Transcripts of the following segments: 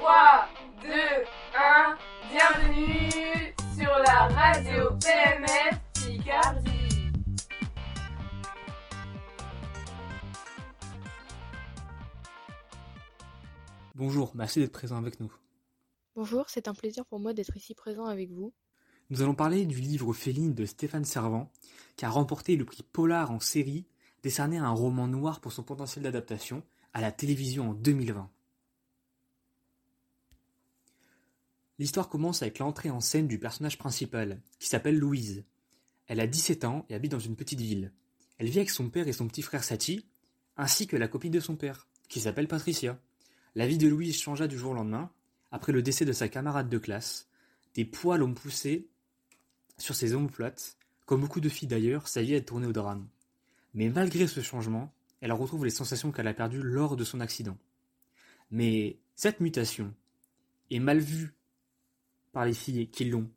3, 2, 1, bienvenue sur la radio PMF Picardie. Bonjour, merci d'être présent avec nous. Bonjour, c'est un plaisir pour moi d'être ici présent avec vous. Nous allons parler du livre Féline de Stéphane Servant, qui a remporté le prix Polar en série, décerné à un roman noir pour son potentiel d'adaptation à la télévision en 2020. L'histoire commence avec l'entrée en scène du personnage principal, qui s'appelle Louise. Elle a 17 ans et habite dans une petite ville. Elle vit avec son père et son petit frère Sachi, ainsi que la copine de son père, qui s'appelle Patricia. La vie de Louise changea du jour au lendemain, après le décès de sa camarade de classe. Des poils ont poussé sur ses omoplates. Comme beaucoup de filles d'ailleurs, sa vie est tournée au drame. Mais malgré ce changement, elle retrouve les sensations qu'elle a perdues lors de son accident. Mais cette mutation est mal vue par les filles qui l'ont.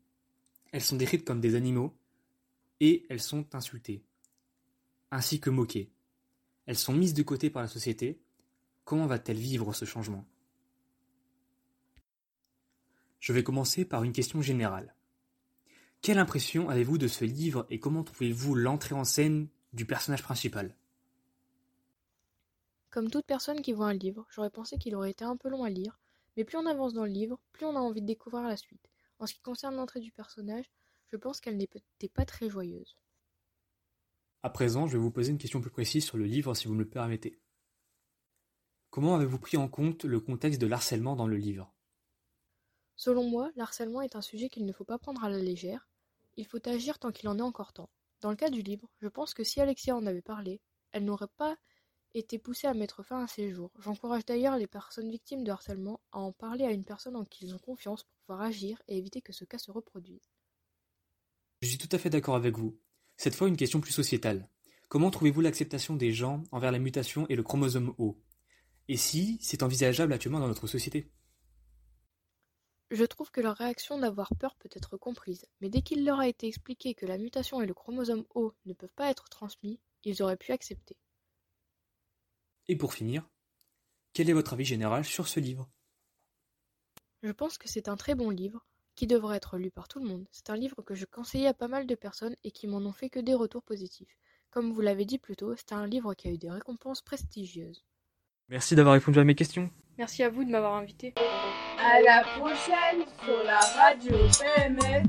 Elles sont décrites comme des animaux et elles sont insultées, ainsi que moquées. Elles sont mises de côté par la société. Comment va-t-elle vivre ce changement? Je vais commencer par une question générale. Quelle impression avez-vous de ce livre et comment trouvez-vous l'entrée en scène du personnage principal? Comme toute personne qui voit un livre, j'aurais pensé qu'il aurait été un peu long à lire, mais plus on avance dans le livre, plus on a envie de découvrir la suite. En ce qui concerne l'entrée du personnage, je pense qu'elle n'était pas très joyeuse. À présent, je vais vous poser une question plus précise sur le livre si vous me le permettez. Comment avez-vous pris en compte le contexte de l'harcèlement dans le livre? Selon moi, l'harcèlement est un sujet qu'il ne faut pas prendre à la légère. Il faut agir tant qu'il en est encore temps. Dans le cas du livre, je pense que si Alexia en avait parlé, elle n'aurait pas été poussée à mettre fin à ses jours. J'encourage d'ailleurs les personnes victimes de harcèlement à en parler à une personne en qui ils ont confiance pour pouvoir agir et éviter que ce cas se reproduise. Je suis tout à fait d'accord avec vous. Cette fois, une question plus sociétale. Comment trouvez-vous l'acceptation des gens envers la mutation et le chromosome O? Et si c'est envisageable actuellement dans notre société? Je trouve que leur réaction d'avoir peur peut être comprise, mais dès qu'il leur a été expliqué que la mutation et le chromosome O ne peuvent pas être transmis, ils auraient pu accepter. Et pour finir, quel est votre avis général sur ce livre? Je pense que c'est un très bon livre, qui devrait être lu par tout le monde. C'est un livre que je conseillais à pas mal de personnes et qui m'en ont fait que des retours positifs. Comme vous l'avez dit plus tôt, c'est un livre qui a eu des récompenses prestigieuses. Merci d'avoir répondu à mes questions. Merci à vous de m'avoir invité. À la prochaine sur la radio PMF.